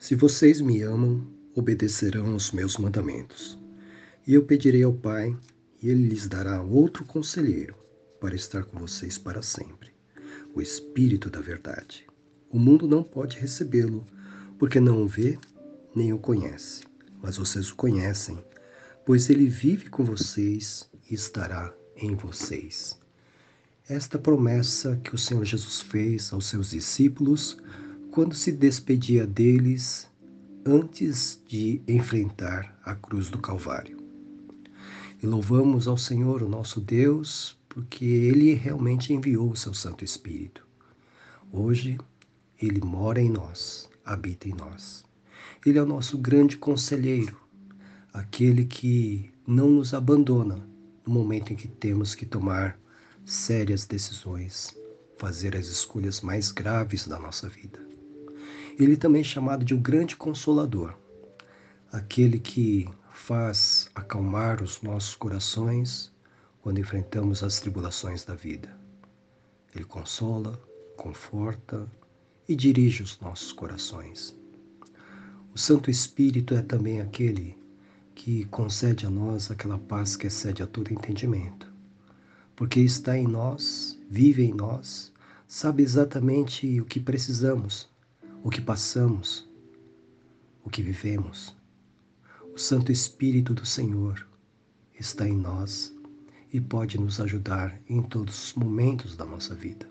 Se vocês me amam, obedecerão os meus mandamentos. E eu pedirei ao Pai, e ele lhes dará outro conselheiro para estar com vocês para sempre o Espírito da Verdade. O mundo não pode recebê-lo, porque não o vê nem o conhece. Mas vocês o conhecem, pois ele vive com vocês e estará em vocês. Esta promessa que o Senhor Jesus fez aos seus discípulos quando se despedia deles antes de enfrentar a cruz do Calvário. E louvamos ao Senhor, o nosso Deus, porque Ele realmente enviou o seu Santo Espírito. Hoje, Ele mora em nós, habita em nós. Ele é o nosso grande conselheiro, aquele que não nos abandona no momento em que temos que tomar sérias decisões, fazer as escolhas mais graves da nossa vida. Ele também é chamado de o grande consolador, aquele que faz acalmar os nossos corações quando enfrentamos as tribulações da vida. Ele consola, conforta e dirige os nossos corações. O Santo Espírito é também aquele que concede a nós aquela paz que excede a todo entendimento, porque está em nós, vive em nós, sabe exatamente o que precisamos o que passamos, o que vivemos. O Santo Espírito do Senhor está em nós e pode nos ajudar em todos os momentos da nossa vida.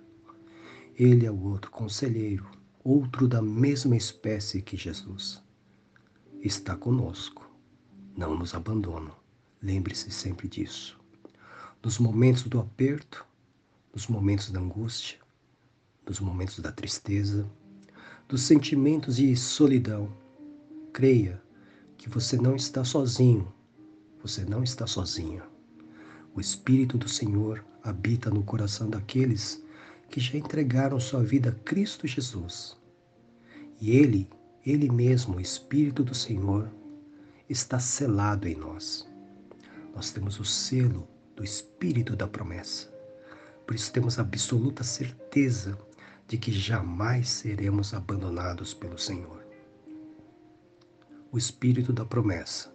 Ele é o outro conselheiro, outro da mesma espécie que Jesus. Está conosco, não nos abandona. Lembre-se sempre disso. Nos momentos do aperto, nos momentos da angústia, nos momentos da tristeza, dos sentimentos de solidão. Creia que você não está sozinho, você não está sozinha. O Espírito do Senhor habita no coração daqueles que já entregaram sua vida a Cristo Jesus. E Ele, Ele mesmo, o Espírito do Senhor, está selado em nós. Nós temos o selo do Espírito da promessa. Por isso temos absoluta certeza de que jamais seremos abandonados pelo Senhor. O Espírito da promessa,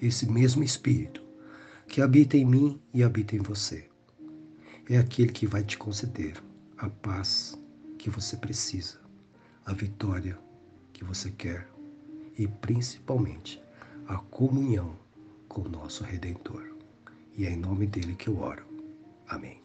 esse mesmo Espírito que habita em mim e habita em você, é aquele que vai te conceder a paz que você precisa, a vitória que você quer e principalmente a comunhão com o nosso Redentor. E é em nome dele que eu oro. Amém.